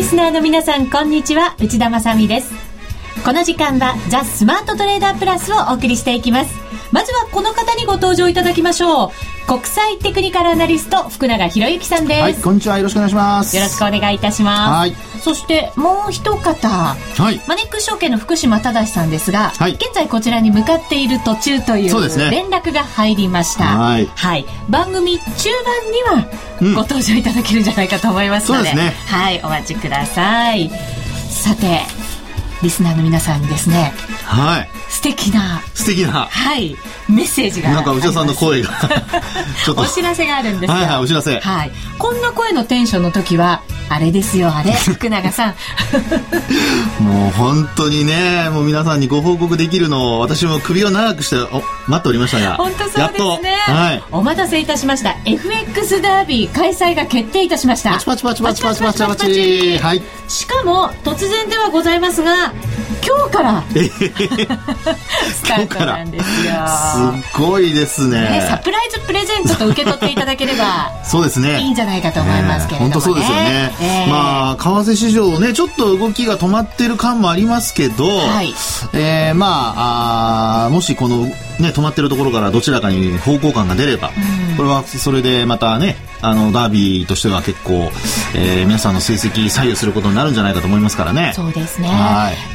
リスナーの皆さんこんにちは。内田まさです。この時間はザ・スマートトレーダープラスをお送りしていきます。まずはこの方にご登場いただきましょう。国際テクニカルアナリスト福永博之さんです、はい、こんにちは。よろしくお願いします。よろしくお願いいたします。はい。そしてもう一方、はい、マネックス証券の福島正さんですが、はい、現在こちらに向かっている途中という連絡が入りました、はい、はい、番組中盤にはご登場いただけるんじゃないかと思いますので。うんでね、はい。お待ちください。さてリスナーの皆さんにですねはい。素敵な素敵な。はいメッセージがなんか内田さんの声が。ちょっと。お知らせがあるんですはいはいお知らせ。はい。こんな声のテンションの時はあれですよあれ？福永さん。もう本当にねもう皆さんにご報告できるのを私も首を長くしてお待っておりましたが本当そうですね。はい、お待たせいたしました。FX ダービー開催が決定いたしました。パチパチパチ。パチパチパチパチ。はい。しかも突然ではございますが今日から。スタートなんですよ。すごいですね、ね、サプライズプレゼントと受け取っていただければそうですね。いいんじゃないかと思いますけれども、ね、本当そうですよね、えー、まあ為替市場ねちょっと動きが止まってる感もありますけど、はい、えー、まああもしこのね止まってるところからどちらかに方向感が出れば、うん、これはそれでまたねあのダービーとしては結構、えー、皆さんの成績左右することになるんじゃないかと思いますからね。そうですね。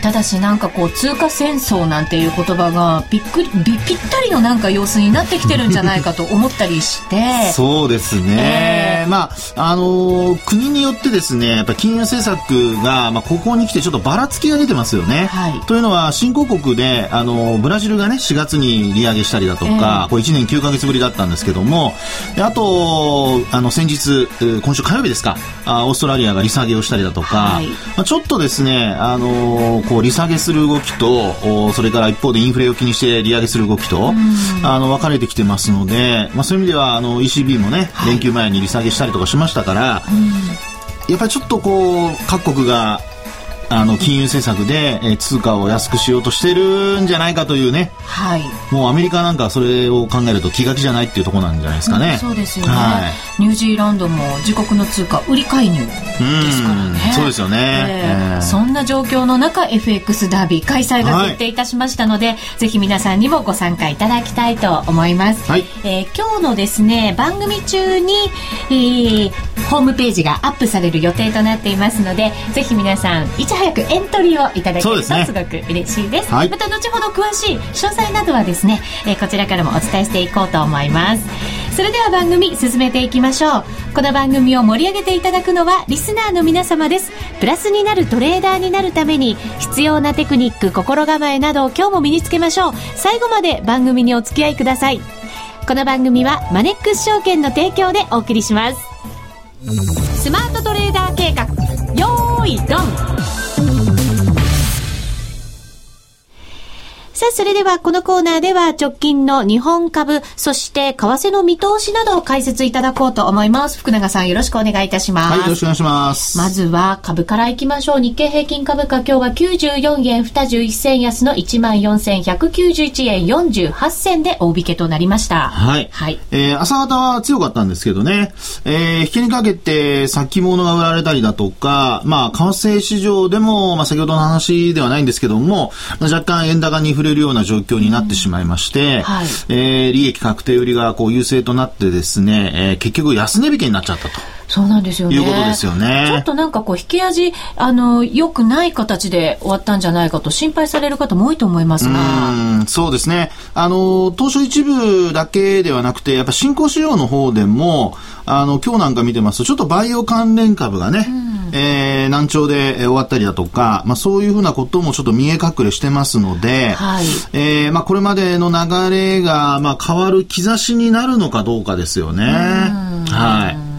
ただしなんかこう通貨戦争なんていう言葉がびっくりぴったりのなんか様子になってきてるんじゃないかと思ったりして。そうですね。えー、まああのー、国によってですねやっぱ金融政策がまあここに来てちょっとばらつきが出てますよね。はい、というのは新興国であのブラジルがね4月に利上げしたりだとか、えー、これ1年9か月ぶりだったんですけどもあとあの先日今週火曜日ですかあオーストラリアが利下げをしたりだとか、はい、まあ、ちょっとですね、あのー、こう利下げする動きとそれから一方でインフレを気にして利上げする動きと、あの分かれてきてますので、まあ、そういう意味ではあの ECB もね、連休前に利下げしたりとかしましたから、やっぱりちょっとこう各国があの金融政策で、えー、通貨を安くしようとしてるんじゃないかというね、はい、もうアメリカなんかそれを考えると気が気じゃないっていうところなんじゃないですかね、うん、そうですよね、はい、ニュージーランドも自国の通貨売り介入ですからね。そうですよね、えー、そんな状況の中 FX ダービー開催が決定いたしましたので、はい、ぜひ皆さんにもご参加いただきたいと思います、はい。えー、今日のですね番組中に、えー、ホームページがアップされる予定となっていますのでぜひ皆さんいち早くエントリーをいただけるとすごく嬉しいです、ねはい、また後ほど詳しい詳細などはですね、えー、こちらからもお伝えしていこうと思います。それでは番組進めていきましょう。この番組を盛り上げていただくのはリスナーの皆様です。プラスになるトレーダーになるために必要なテクニック心構えなどを今日も身につけましょう。最後まで番組にお付き合いください。この番組はマネックス証券の提供でお送りします。スマートトレーダー計画。よーいドンさあ、それではこのコーナーでは直近の日本株、そして為替の見通しなどを解説いただこうと思います。福永さんよろしくお願いいたします。はい、よろしくお願いします。まずは株からいきましょう。日経平均株価今日は94円21銭安の14,191円48銭で大引けとなりました。はい。はい。えー、朝方は強かったんですけどね、えー、引けにかけて先物が売られたりだとか、まあ、為替市場でも、まあ、先ほどの話ではないんですけども、若干円高に振れるような状況になってしまいまして、うんはい、えー、利益確定売りがこう優勢となってですね、えー、結局安値引けになっちゃったと。そうなんですよね。いうことですよね。ちょっとなんかこう、引き味、あの、良くない形で終わったんじゃないかと心配される方も多いと思いますが。うんそうですね。あの、当初一部だけではなくて、やっぱ新興市場の方でも、あの、今日なんか見てますと、ちょっとバイオ関連株がね、うん、えー、難聴で終わったりだとか、まあそういうふうなこともちょっと見え隠れしてますので、はい、えー、まあこれまでの流れが、まあ変わる兆しになるのかどうかですよね。はい。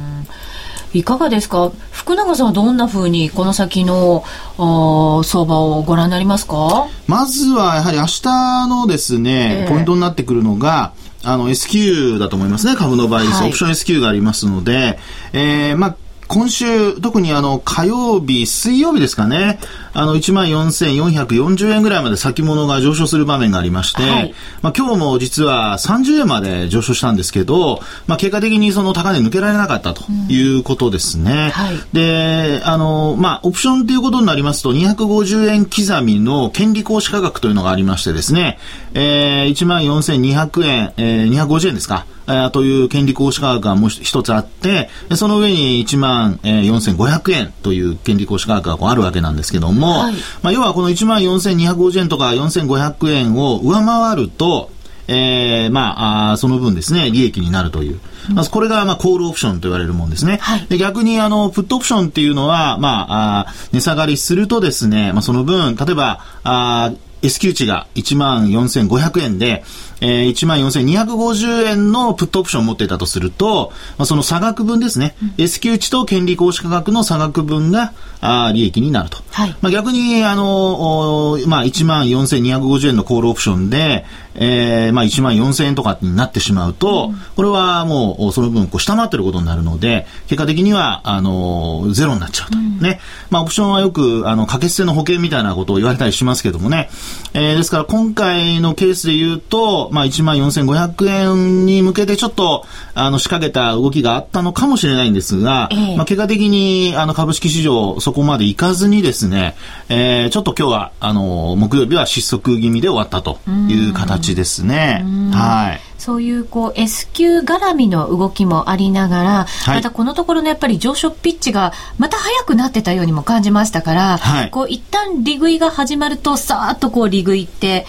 いかがですか？福永さんはどんなふうにこの先のあ相場をご覧になりますか？まずはやはり明日のですね、えー、ポイントになってくるのが、あの S q だと思いますね、株の場合です。はい、オプション S q がありますので、えー、まあ、今週、特にあの、火曜日、水曜日ですかね、あの、14,440円ぐらいまで先物が上昇する場面がありまして、はい、まあ今日も実は30円まで上昇したんですけど、まあ結果的にその高値抜けられなかったということですね。うん。はい、で、あの、まあオプションっていうことになりますと、250円刻みの権利行使価格というのがありましてですね、えー、14,200円、えー、250円ですか。えという権利行使価格がもう一つあって、その上に1万、え4500円という権利行使価格があるわけなんですけども、はい、まあ、要はこの1万4250円とか4500円を上回ると、えー、まああ、その分ですね、利益になるという。まずこれが、まあ、コールオプションと言われるもんですね。はい、で逆に、あの、プットオプションっていうのは、まあ、あ値下がりするとですね、まあ、その分、例えば、あ S q 値が1万4500円で、えー、1万4250円のプットオプションを持っていたとすると、まあ、その差額分ですね、うん、S q 値と権利行使価格の差額分があ利益になると。はい、まあ、逆に、あの、まあ、1万4250円のコールオプションで、えー、まあ、1万4000円とかになってしまうと、うん、これはもうその分こう下回ってることになるので、結果的には、あの、ゼロになっちゃうと。うん、ね。まあ、オプションはよく、あの、掛け捨ての保険みたいなことを言われたりしますけどもね。えー、ですから今回のケースで言うと、まあ、1万4500円に向けてちょっと、あの、仕掛けた動きがあったのかもしれないんですが、えー、まあ、結果的に、あの、株式市場そこまで行かずにですね、えー、ちょっと今日は、あの、木曜日は失速気味で終わったという形ですね。はい。そういうこう S q 絡みの動きもありながら、はい、またこのところのやっぱり上昇ピッチがまた速くなってたようにも感じましたから、はい、こう一旦利食いが始まるとさーっとこう利食いって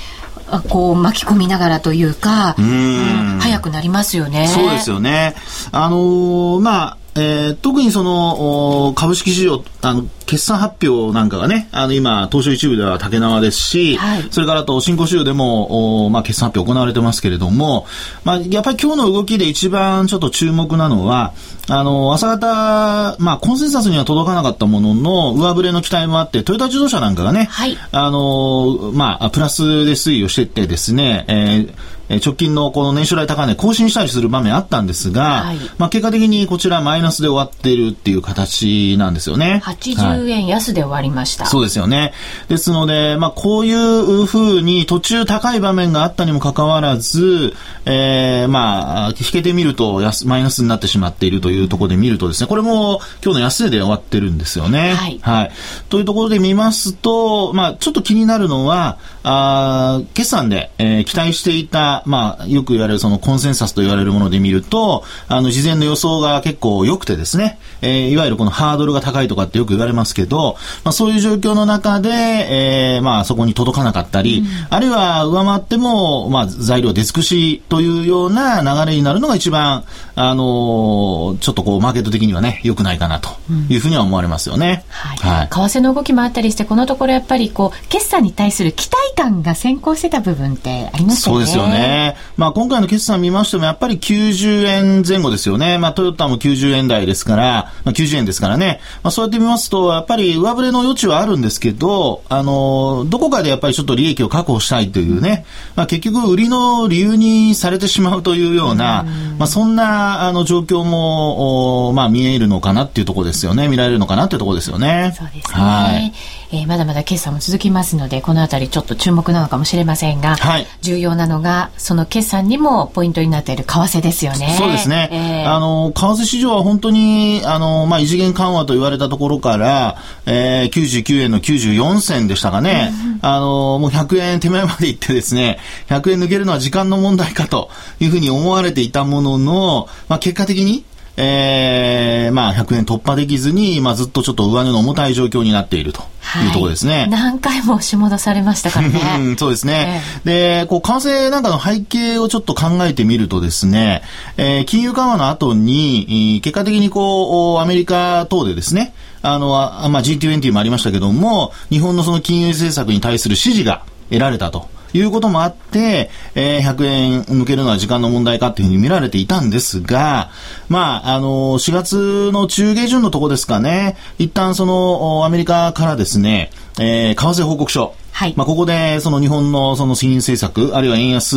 こう巻き込みながらというか、うん、早くなりますよね。そうですよね。あのー、まあえー、特にその株式市場あの決算発表なんかがね、あの今、東証一部では竹縄ですし、はい、それからと新興州でも、おまあ、決算発表行われてますけれども、まあ、やっぱり今日の動きで一番ちょっと注目なのは、あの、朝方、まあ、コンセンサスには届かなかったものの、上振れの期待もあって、トヨタ自動車なんかがね、はい、あの、まあ、プラスで推移をしていってですね、えー直近のこの年初来高値更新したりする場面あったんですが、はい、まあ結果的にこちらマイナスで終わっているっていう形なんですよね。80円安で終わりました。そうですよね。ですので、まあこういうふうに途中高い場面があったにもかかわらず、えー、まあ、引けてみるとマイナスになってしまっているというところで見るとですね、これも今日の安値で終わってるんですよね。はい。はい。というところで見ますと、まあちょっと気になるのは、あ決算で、えー、期待していた、まあ、よく言われるそのコンセンサスと言われるもので見ると、あの、事前の予想が結構良くてですね、えー、いわゆるこのハードルが高いとかってよく言われますけど、まあ、そういう状況の中で、えー、まあ、そこに届かなかったり、うん、あるいは上回っても、まあ、材料出尽くしというような流れになるのが一番、あのー、ちょっとこう、マーケット的にはね、良くないかなというふうには思われますよね。うん、はい。はい、為替の動きもあったりして、このところやっぱりこう、決算に対する期待感が先行してた部分ってありますよね。そうですよね。まあ今回の決算見ましてもやっぱり90円前後ですよね。まあトヨタも90円台ですから、まあ90円ですからね。まあそうやって見ますと、やっぱり上振れの余地はあるんですけど、あの、どこかでやっぱりちょっと利益を確保したいというね、まあ結局売りの理由にされてしまうというような、まあそんなあの状況も、まあ見えるのかなっていうところですよね。見られるのかなっていうところですよね。そうですね。はい。えー、まだまだ決算も続きますので、このあたりちょっと注目なのかもしれませんが、はい、重要なのが、その決算にもポイントになっている為替ですよね。そうですね。えー、あの、為替市場は本当に、あの、まあ、異次元緩和と言われたところから、えー、99円の94銭でしたかね。うん、あの、もう100円手前まで行ってですね、100円抜けるのは時間の問題かというふうに思われていたものの、まあ、結果的に、えー、まあ、100円突破できずに、まあ、ずっとちょっと上値の重たい状況になっているというところですね。はい、何回も押し戻されましたからね。そうですね。えー、で、こう、為替なんかの背景をちょっと考えてみるとですね、えー、金融緩和の後に、結果的にこう、アメリカ等でですね、あの、まあ、G20 もありましたけども、日本のその金融政策に対する支持が得られたと。いうこともあって、えー、100円抜けるのは時間の問題かっていうふうに見られていたんですが、まあ、あの、4月の中下旬のとこですかね、一旦その、アメリカからですね、えー、為替報告書、はい、まあ、ここでその日本のその金融政策、あるいは円安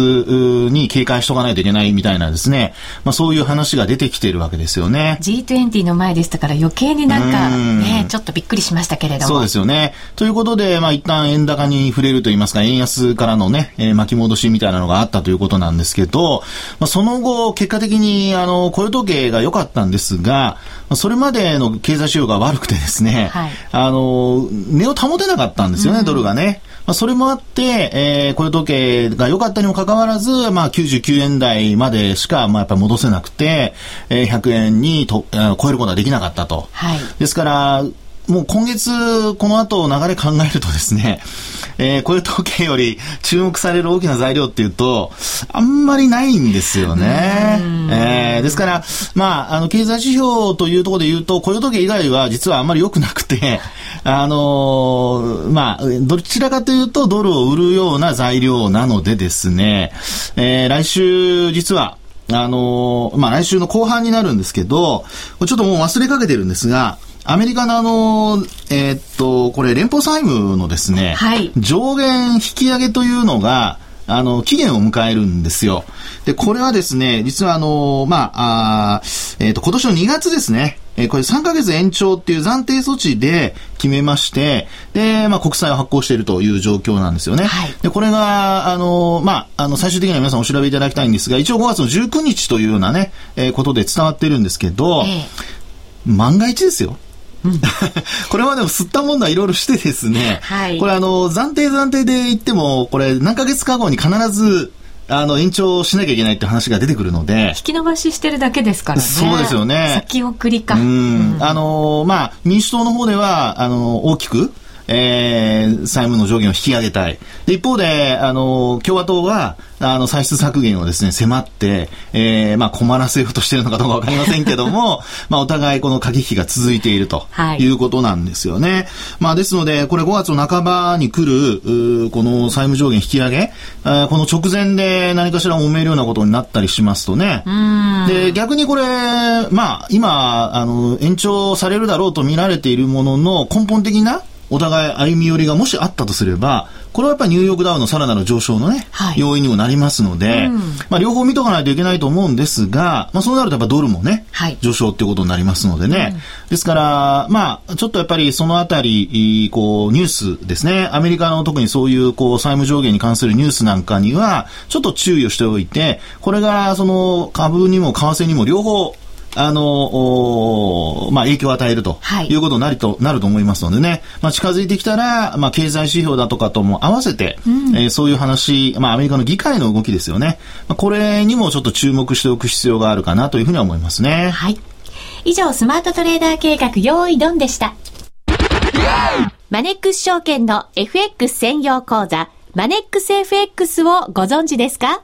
に警戒しとかないといけないみたいなですね、まあ、そういう話が出てきているわけですよね。G20 の前でしたから余計になんかね、ちょっとびっくりしましたけれども。そうですよね。ということで、まあ、一旦円高に触れると言いますか、円安からのね、えー、巻き戻しみたいなのがあったということなんですけど、まあ、その後、結果的に、あの、雇用統計が良かったんですが、それまでの経済指標が悪くてですね、はい、あの、値を保てなかったんですよね、ドルがね。まあ、それもあって、えー、雇用統計が良かったにもかかわらず、まあ、99円台までしか、まあ、やっぱり戻せなくて、えー、100円にと、えー、超えることはできなかったと。はい、ですから、もう今月、この後流れ考えるとですね、えー、雇用統計より注目される大きな材料っていうと、あんまりないんですよね。えー、ですから、まあ、あの、経済指標というところで言うと、雇用統計以外は実はあんまり良くなくて、あのー、まあ、どちらかというとドルを売るような材料なのでですね、えー、来週実は、あのー、まあ、来週の後半になるんですけど、ちょっともう忘れかけてるんですが、アメリカのあの、えー、っと、これ連邦債務のですね、はい、上限引き上げというのが、あの、期限を迎えるんですよ。で、これはですね、実はあの、まあ、あえっ、ー、と、今年の2月ですね、えー、これ3ヶ月延長っていう暫定措置で決めまして、で、まあ、国債を発行しているという状況なんですよね。はい、で、これが、あの、まあ、あの、最終的には皆さんお調べいただきたいんですが、一応5月の19日というようなね、えー、ことで伝わってるんですけど、えー、万が一ですよ。これまでも吸ったもんだいろいろしてですね、はい、これあの、暫定暫定で言っても、これ何ヶ月か後に必ず、あの、延長しなきゃいけないって話が出てくるので。引き延ばししてるだけですからね。そうですよね。先送りか。うん。あの、まあ、民主党の方では、あの、大きく、えー、債務の上限を引き上げたい。で一方で、あの、共和党は、あの、歳出削減をですね、迫って、えー、まあ、困らせようとしてるのかどうかわかりませんけども、まあ、お互いこの駆け引きが続いているということなんですよね。はい、まあ、ですので、これ5月の半ばに来る、この債務上限引き上げ、この直前で何かしら揉めるようなことになったりしますとね、で、逆にこれ、まあ、今、あの、延長されるだろうと見られているものの根本的なお互い歩み寄りがもしあったとすれば、これはやっぱりニューヨークダウのさらなる上昇のね、はい、要因にもなりますので、うん、まあ両方見とかないといけないと思うんですが、まあそうなるとやっぱドルもね、はい、上昇っていうことになりますのでね。うん、ですから、まあちょっとやっぱりそのあたり、こうニュースですね、アメリカの特にそういうこう債務上限に関するニュースなんかには、ちょっと注意をしておいて、これがその株にも為替にも両方あの、まあ、影響を与えるということになると、なると思いますのでね、まあ、近づいてきたら、まあ、経済指標だとかとも合わせて、うん、えー、そういう話、まあ、アメリカの議会の動きですよね。まあ、これにもちょっと注目しておく必要があるかなというふうには思いますね。はい。以上、スマートトレーダー計画、用意ドンでした。マネックス証券の FX 専用講座、マネックス FX をご存知ですか？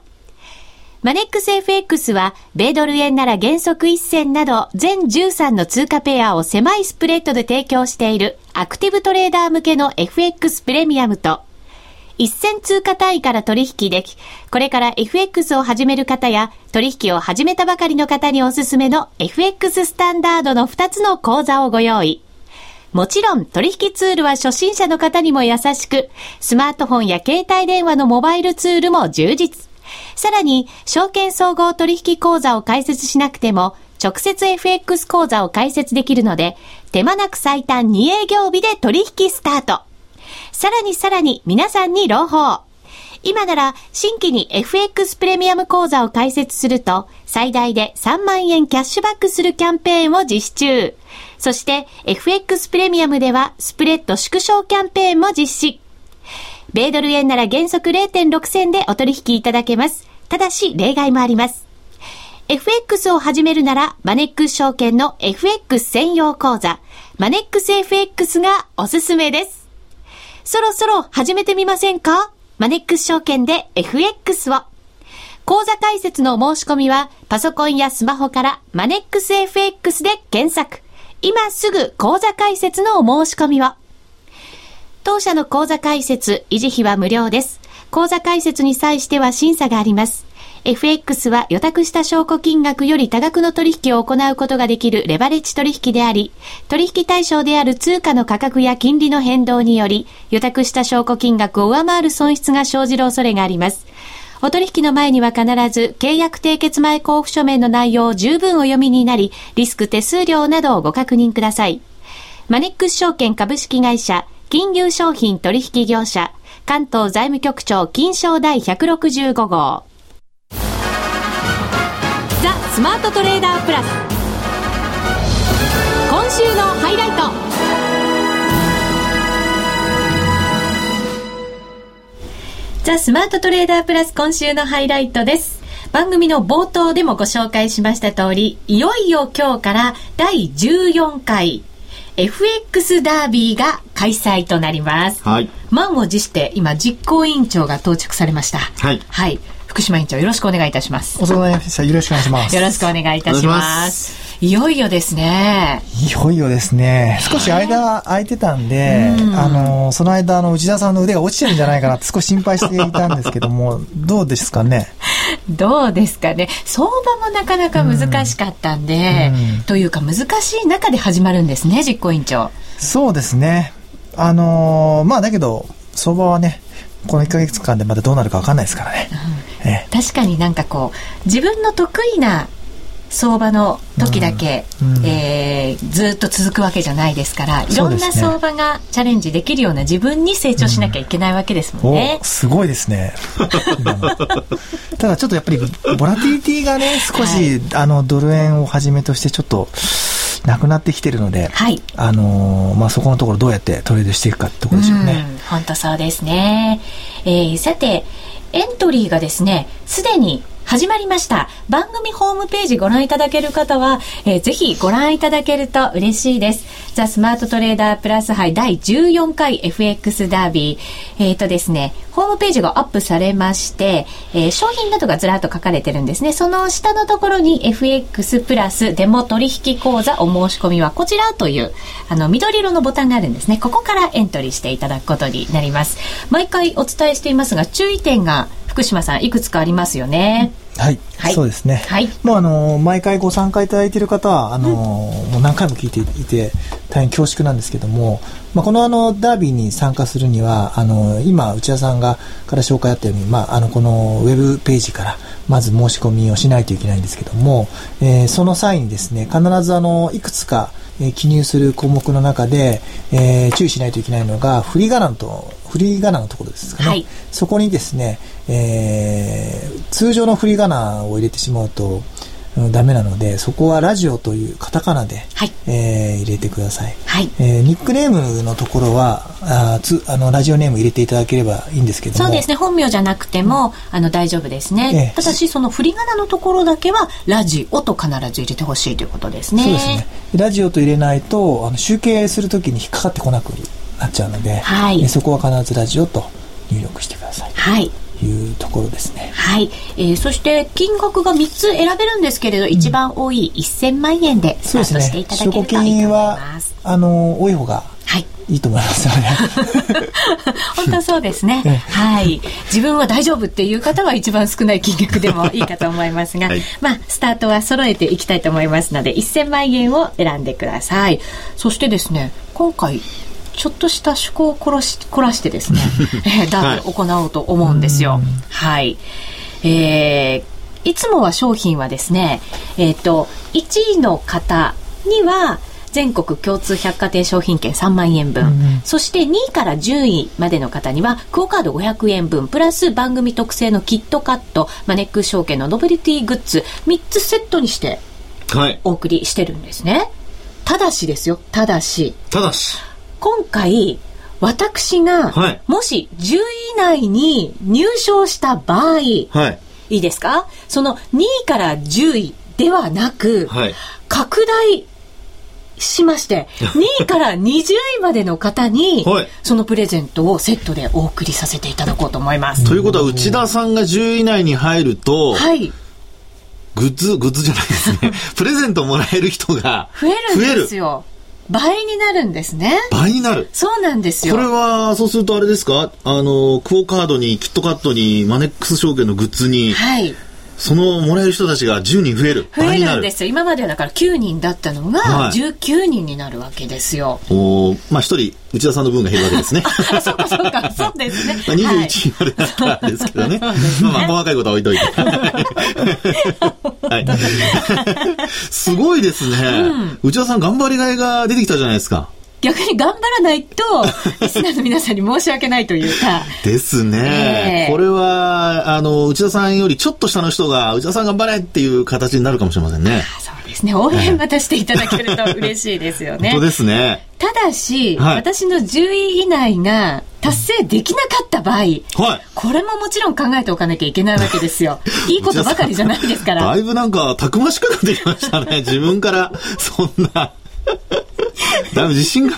マネックス FX は、米ドル円なら原則1銭など、全13の通貨ペアを狭いスプレッドで提供している、アクティブトレーダー向けの FX プレミアムと、一銭通貨単位から取引でき、これから FX を始める方や、取引を始めたばかりの方におすすめの FX スタンダードの2つの講座をご用意。もちろん取引ツールは初心者の方にも優しく、スマートフォンや携帯電話のモバイルツールも充実。さらに、証券総合取引口座を開設しなくても、直接 FX 口座を開設できるので、手間なく最短2営業日で取引スタート。さらにさらに皆さんに朗報。今なら新規に FX プレミアム口座を開設すると最大で3万円キャッシュバックするキャンペーンを実施中。そして FX プレミアムではスプレッド縮小キャンペーンも実施。米ドル円なら原則0.6銭でお取引いただけます。ただし、例外もあります。FX を始めるなら、マネックス証券の FX 専用講座、マネックス FX がおすすめです。そろそろ始めてみませんか？マネックス証券で FX を。講座開設の申し込みは、パソコンやスマホからマネックス FX で検索。今すぐ講座開設のお申し込みを。当社の講座開設、維持費は無料です。講座開設に際しては審査があります。FX は予託した証拠金額より多額の取引を行うことができるレバレッジ取引であり、取引対象である通貨の価格や金利の変動により、予託した証拠金額を上回る損失が生じる恐れがあります。お取引の前には必ず契約締結前交付書面の内容を十分お読みになり、リスク手数料などをご確認ください。マネックス証券株式会社、金融商品取引業者、関東財務局長金賞第165号。ザ・スマートトレーダープラス。今週のハイライト。ザ・スマートトレーダープラス今週のハイライトです。番組の冒頭でもご紹介しました通りいよいよ今日から第14回。FX ダービーが開催となります。はい。満を持して今実行委員長が到着されました。はい。はい。福島委員長よろしくお願いいたします。よろしくお願いします。よろしくお願いいたします。いよいよですね。いよいよですね。少し間空いてたんで、うん、あの、その間、あの、内田さんの腕が落ちてるんじゃないかなって少し心配していたんですけども、どうですかね？どうですかね？相場もなかなか難しかったんで、うん、というか難しい中で始まるんですね、実行委員長。そうですね。あのまあだけど、相場はね、この1か月間でまだどうなるか分かんないですからね。うん確かになんかこう自分の得意な相場の時だけ、うんうん、えー、ずっと続くわけじゃないですからいろんな相場がチャレンジできるような自分に成長しなきゃいけないわけですもんね。うん、すごいですね。ただちょっとやっぱりボラティリティがね少し、はい、あのドル円をはじめとしてちょっとなくなってきてるので、はい、あのー、まあ、そこのところどうやってトレードしていくかってところでしょうね。本当そうですね。えー、さてエントリーがですね、すでに始まりました。番組ホームページご覧いただける方は、えー、ぜひご覧いただけると嬉しいです。ザ・スマートトレーダープラス杯第14回 FX ダービー。えっ、ー、とですね、ホームページがアップされまして、えー、商品などがずらっと書かれてるんですね。その下のところに FX プラスデモ取引講座お申し込みはこちらという、あの、緑色のボタンがあるんですね。ここからエントリーしていただくことになります。毎回お伝えしていますが、注意点が福島さんいくつかありますよね。はい、はい、そうですね。はい、もうあの毎回ご参加いただいている方はあの、うん、もう何回も聞いていて大変恐縮なんですけども、まあこのあのダービーに参加するにはあの今内田さんがから紹介あったようにまああのこのウェブページからまず申し込みをしないといけないんですけども、えー、その際にですね必ずあのいくつかえ記入する項目の中で、えー、注意しないといけないのが振り仮名と振り仮名のところですかね、はい、そこにですね、えー、通常の振り仮名を入れてしまうと、ダメなのでそこはラジオというカタカナで、はい、えー、入れてください、はい。えー、ニックネームのところはあつあのラジオネーム入れていただければいいんですけどそうですね。本名じゃなくても、あの大丈夫ですね、えー、ただしその振り仮名のところだけはラジオと必ず入れてほしいということですね。そうですね。ラジオと入れないとあの集計するときに引っかかってこなくなっちゃうので、はい、そこは必ずラジオと入力してください。はいいうところですね。はい。えー、そして金額が3つ選べるんですけれど、うん、一番多い1000万円でスタートしていただけるといいと思います。あの多い方がいいと思いますので。本当そうですね。はい。自分は大丈夫っていう方は一番少ない金額でもいいかと思いますが、はい、まあ、スタートは揃えていきたいと思いますので、1000万円を選んでください。そしてですね、今回、ちょっとした趣向を凝し凝らしてですね、えー、ダービーを行おうと思うんですよ。はい。えー、いつもは商品はですね、えっ、ー、と、1位の方には、全国共通百貨店商品券3万円分、うん、そして2位から10位までの方にはクオカード500円分プラス番組特製のキットカットマネックス証券のノベルティグッズ3つセットにしてお送りしてるんですね、はい、ただしですよただし。ただし今回、私が、もし10位以内に入賞した場合、はい、いいですか？その2位から10位ではなく、はい、拡大しまして、2位から20位までの方に、そのプレゼントをセットでお送りさせていただこうと思います。ということは、内田さんが10位以内に入ると、はい。グッズ、グッズじゃないですね。プレゼントもらえる人が増えるんですよ。倍になるんですね。倍になるそうなんですよ。これは、そうするとあれですか？あの、クオカードに、キットカットに、マネックス証券のグッズに、はい。そのもらえる人たちが10人増える。増えるんですよ。今まではだから9人だったのが19人になるわけですよ。はい、おまあ一人、内田さんの分が減るわけですね。そうかそうか、そうですね。まあ21人までだったらですけどね。ねまあ細かいことは置いといて。はい、すごいですね、うん、内田さん頑張りがいが出てきたじゃないですか。逆に頑張らないと、リスナーの皆さんに申し訳ないというか。ですね、えー、これは、あの、内田さんよりちょっと下の人が、内田さん頑張れっていう形になるかもしれませんね。そうですね。応援またしていただけると嬉しいですよね。本当ですね。ただし、はい、私の10位以内が達成できなかった場合、はい、これももちろん考えておかなきゃいけないわけですよ。いいことばかりじゃないですから。だいぶなんか、たくましくなってきましたね。自分から、そんな。だいぶ自信が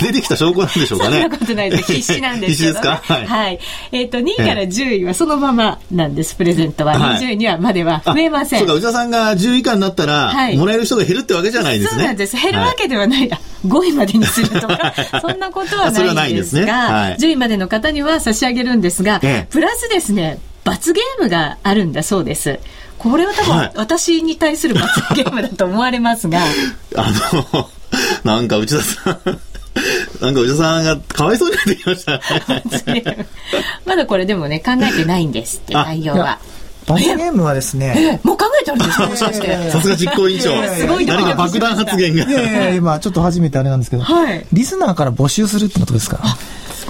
出てきた証拠なんでしょうかね。そんなことないです。必死なんですけど、ね、必死ですか？はい。はい、えっ、ー、と、2位から10位はそのままなんです、プレゼントは。20位にはまでは増えません。そうか、内田さんが10位以下になったら、はい、もらえる人が減るってわけじゃないですね。そうなんです。減るわけではない。はい、5位までにするとか、そんなことはないんですが、すねはい、10位までの方には差し上げるんですが、ええ、プラスですね、罰ゲームがあるんだそうです。これは多分、私に対する罰ゲームだと思われますが。あの、なんか内田さん なんか内田さんがかわいそうになってきましたねまだこれでもね、考えてないんですって、内容は。罰ゲームはですね。もう考えてあるんですか？もしかして。さすが実行委員長。すごい何か爆弾発言が。いやいや今ちょっと初めてあれなんですけど、はい、リスナーから募集するってことですか？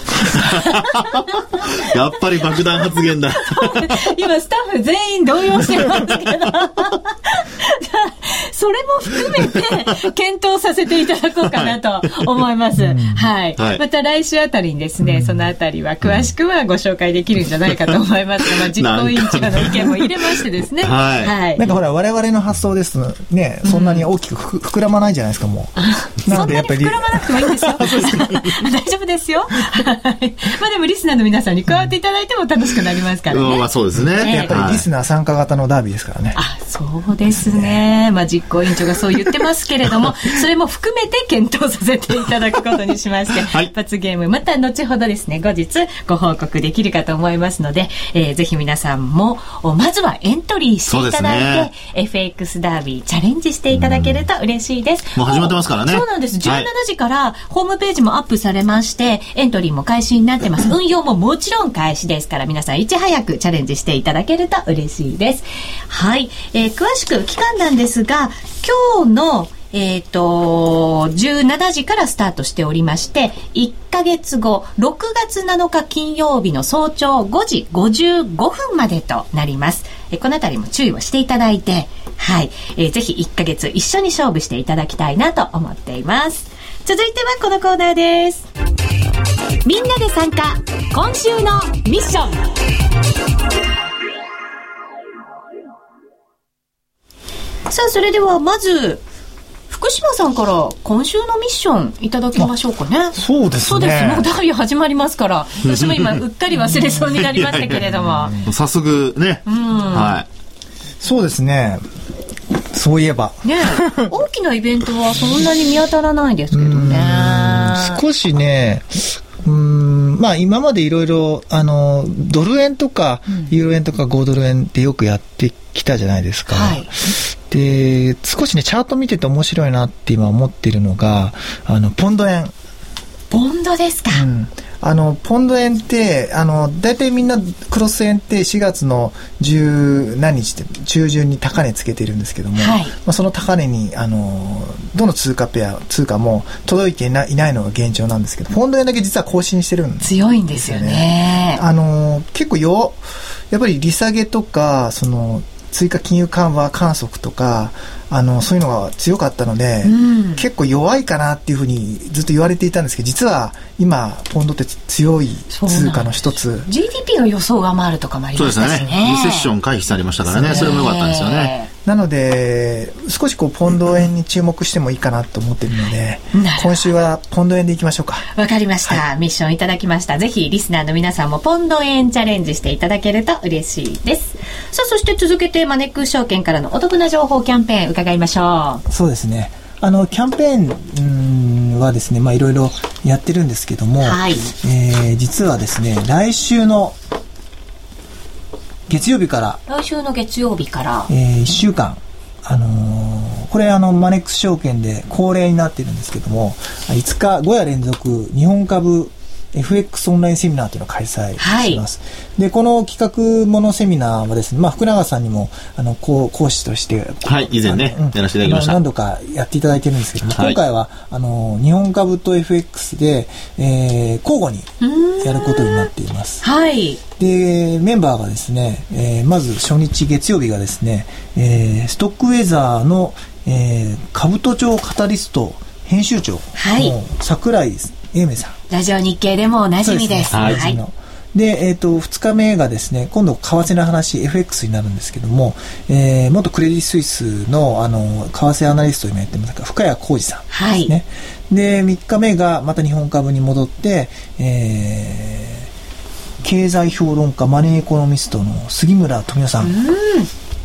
やっぱり爆弾発言だ。今スタッフ全員動揺してますけど。それも含めて検討させていただこうかなと思います。はい。また来週あたりにですね、そのあたりは詳しくはご紹介できるんじゃないかと思いますが、まあ、実行委員長の意見も入れましてですね。はい。はい、なんかほら、我々の発想ですとね、そんなに大きく膨らまないじゃないですか、もう。なのでやっぱり。膨らまなくてもいいんですよ。大丈夫ですよ。まあでもリスナーの皆さんに加わっていただいても楽しくなりますからね。まあそうですね。やっぱりリスナー参加型のダービーですからね。あ、そうですね。まあ実行委員長がそう言ってますけれども、それも含めて検討させていただくことにしまして、はい、罰ゲーム、また後ほどですね、後日ご報告できるかと思いますので、えー、ぜひ皆さんも、まずはエントリーしていただいて、ね、FX ダービーチャレンジしていただけると嬉しいです。もう始まってますからね。そうなんです。17時からホームページもアップされまして、エントリーも開始になってます。運用ももちろん開始ですから、皆さんいち早くチャレンジしていただけると嬉しいです。はい。えー、詳しく期間なんですが、今日のえっ、ー、と、17時からスタートしておりまして、1ヶ月後、6月7日金曜日の早朝5時55分までとなります。えこのあたりも注意をしていただいて、はい、えー、ぜひ1ヶ月一緒に勝負していただきたいなと思っています。続いてはこのコーナーです。みんなで参加、今週のミッション。さあ、それではまず、福島さんから今週のミッションいただきましょうかね。そうですね。そうです。もうダービー始まりますから、私も今うっかり忘れそうになりましたけれども。早速ね。うん。はい。そうですね。そういえば。ね 大きなイベントはそんなに見当たらないですけどね。少しね、うんまあ今までいろいろ、あの、ドル円とか、ユーロ円とか5ドル円ってよくやってきたじゃないですか。はい、で、少しね、チャート見てて面白いなって今思ってるのが、あの、ポンド円。ポンドですか、うん、あの、ポンド円って、あの、大体みんなクロス円って4月の十何日って中旬に高値つけてるんですけども、はい、まあ、その高値に、あの、どの通貨ペア、通貨も届いていないないのが現状なんですけど、ポンド円だけ実は更新してるんです、ね、強いんですよね。あの、結構よ、やっぱり利下げとか、その、追加金融緩和観測とかあのそういうのが強かったので、うん、結構弱いかなっていうふうにずっと言われていたんですけど実は今ポンドって強い通貨の一つ。GDP の予想が回るとかもありましたしね。そうですね。リセッション回避されましたからね。それも良かったんですよねなので少しこうポンド円に注目してもいいかなと思ってるので今週はポンド円でいきましょうか。わかりました、はい、ミッションいただきました。ぜひリスナーの皆さんもポンド円チャレンジしていただけると嬉しいです。さあそして続けてマネックス証券からのお得な情報キャンペーン伺いましょう。そうですね。あのキャンペーンはですね、まあ、いろいろやってるんですけども、はい、えー、実はですね来週の月曜日から。来週の月曜日から、えー、1週間。あのー、これあのマネックス証券で恒例になってるんですけども5日5夜連続日本株 FX オンラインセミナーというのを開催します。はい、で、この企画ものセミナーはですね、まあ、福永さんにも、あの、講講師として、はい、以前ね、やらせていただきました。何度かやっていただいてるんですけども、はい、今回は、あの、日本株と FX で、えー、交互にやることになっています。はい。で、メンバーがですね、えー、まず初日月曜日がですね、えー、ストックウェザーの、えー、株都庁カタリスト編集長の櫻井英明さん。ラジオ日経でもおなじみです。はい。で、えっ、ー、と、2日目がですね、今度、為替の話、FX になるんですけども、えー、元クレディ・スイスの、あの、為替アナリストを今やってます深谷浩二さんですね。はい、で、3日目が、また日本株に戻って、えー、経済評論家、マネーエコノミストの杉村富夫さん。うん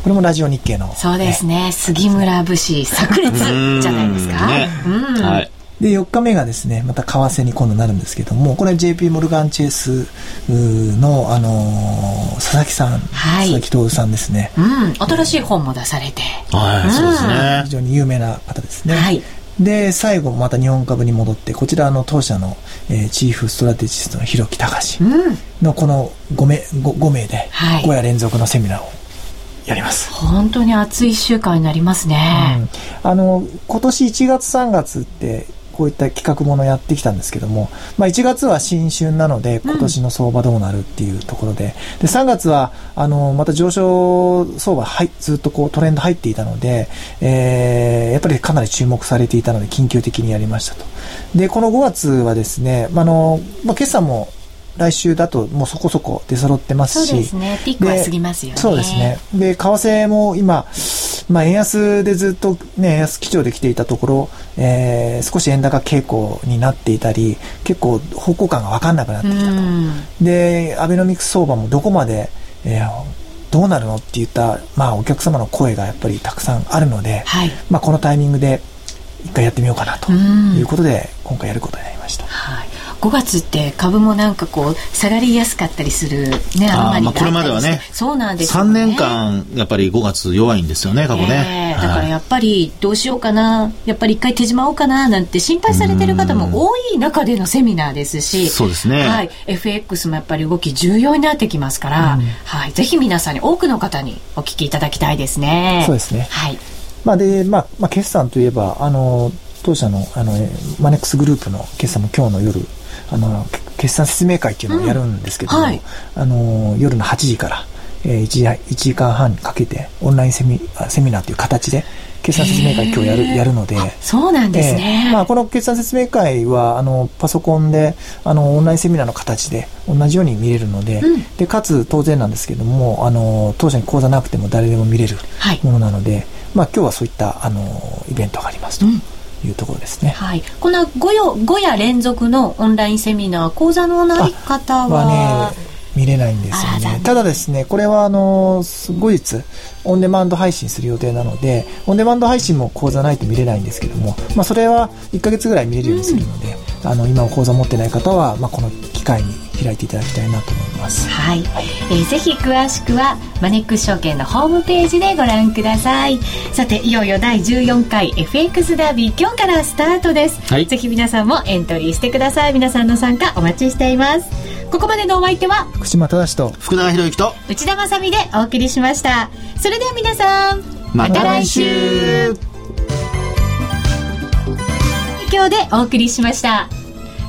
これもラジオ日経の。そうですね。杉村節炸裂じゃないですか？ね、うん。はい。で、4日目がですね、また為替に今度なるんですけども、これは JP モルガンチェイスの、あのー、佐々木さん、はい、佐々木徹さんですね。うん、新しい本も出されて。はい、そうですね。非常に有名な方ですね。はい。で、最後また日本株に戻って、こちらの当社の、えー、チーフストラテジストの広木隆のこの5名 5, 5名で、5夜連続のセミナーをやります。本当に暑い1週間になりますね。うん、あの、今年1月3月ってこういった企画ものやってきたんですけども、まあ、1月は新春なので、今年の相場どうなるっていうところで、で、3月は、あの、また上昇相場、はい、ずっとこうトレンド入っていたので、えー、やっぱりかなり注目されていたので、緊急的にやりましたと。で、この5月はですね、まあ、の、まあ、決算も来週だともうそこそこ出揃ってますし。そうですね。ピックは過ぎますよね。そうですね。で、為替も今、まあ、円安でずっとね、円安基調で来ていたところ、えー、少し円高傾向になっていたり、結構方向感が分かんなくなってきたと。で、アベノミクス相場もどこまで、えー、どうなるのって言った、まあ、お客様の声がやっぱりたくさんあるので、はい、まあ、このタイミングで一回やってみようかなということで、今回やることになりました。はい5月って株もなんかこう下がりやすかったりするねああまあこれまではね。そうなんですよ、ね、3年間やっぱり5月弱いんですよね過去ね、えー、だからやっぱりどうしようかなやっぱり一回手締まおうかななんて心配されてる方も多い中でのセミナーですしそうですね、はい、FX もやっぱり動き重要になってきますから、はい、ぜひ皆さんに多くの方にお聞きいただきたいですね。そうですね。はい。まあでまあ、まあ、決算といえばあの当社のあのマネックスグループの決算も今日の夜あの決算説明会っていうのをやるんですけども、うん。はい、あの夜の8時から、えー、1, 時1時間半かけてオンラインセミセミナーという形で決算説明会今日やるやるのでそうなんですね、えー、まあ、この決算説明会はあのパソコンであのオンラインセミナーの形で同じように見れるのでうん、でかつ当然なんですけどもあの当社に講座なくても誰でも見れるものなので、はい、まあ、今日はそういったあのイベントがありますと。うんいうところですね。はい。この5夜 ,5 夜連続のオンラインセミナー、講座のない方ははね、見れないんですよね。ただですね、これはあの、後日、オンデマンド配信する予定なので、オンデマンド配信も講座ないと見れないんですけども、まあそれは1ヶ月ぐらい見れるようにするので、うん、あの、今講座持ってない方は、まあこの機会に開いていただきたいなと思います。はい。えー、ぜひ詳しくはマネックス証券のホームページでご覧ください。さていよいよ第14回 FX ダービー今日からスタートです。はい、ぜひ皆さんもエントリーしてください。皆さんの参加お待ちしています。ここまでのお相手は福島正と福永博之と内田まさでお送りしました。それでは皆さんまた来週。今日でお送りしました。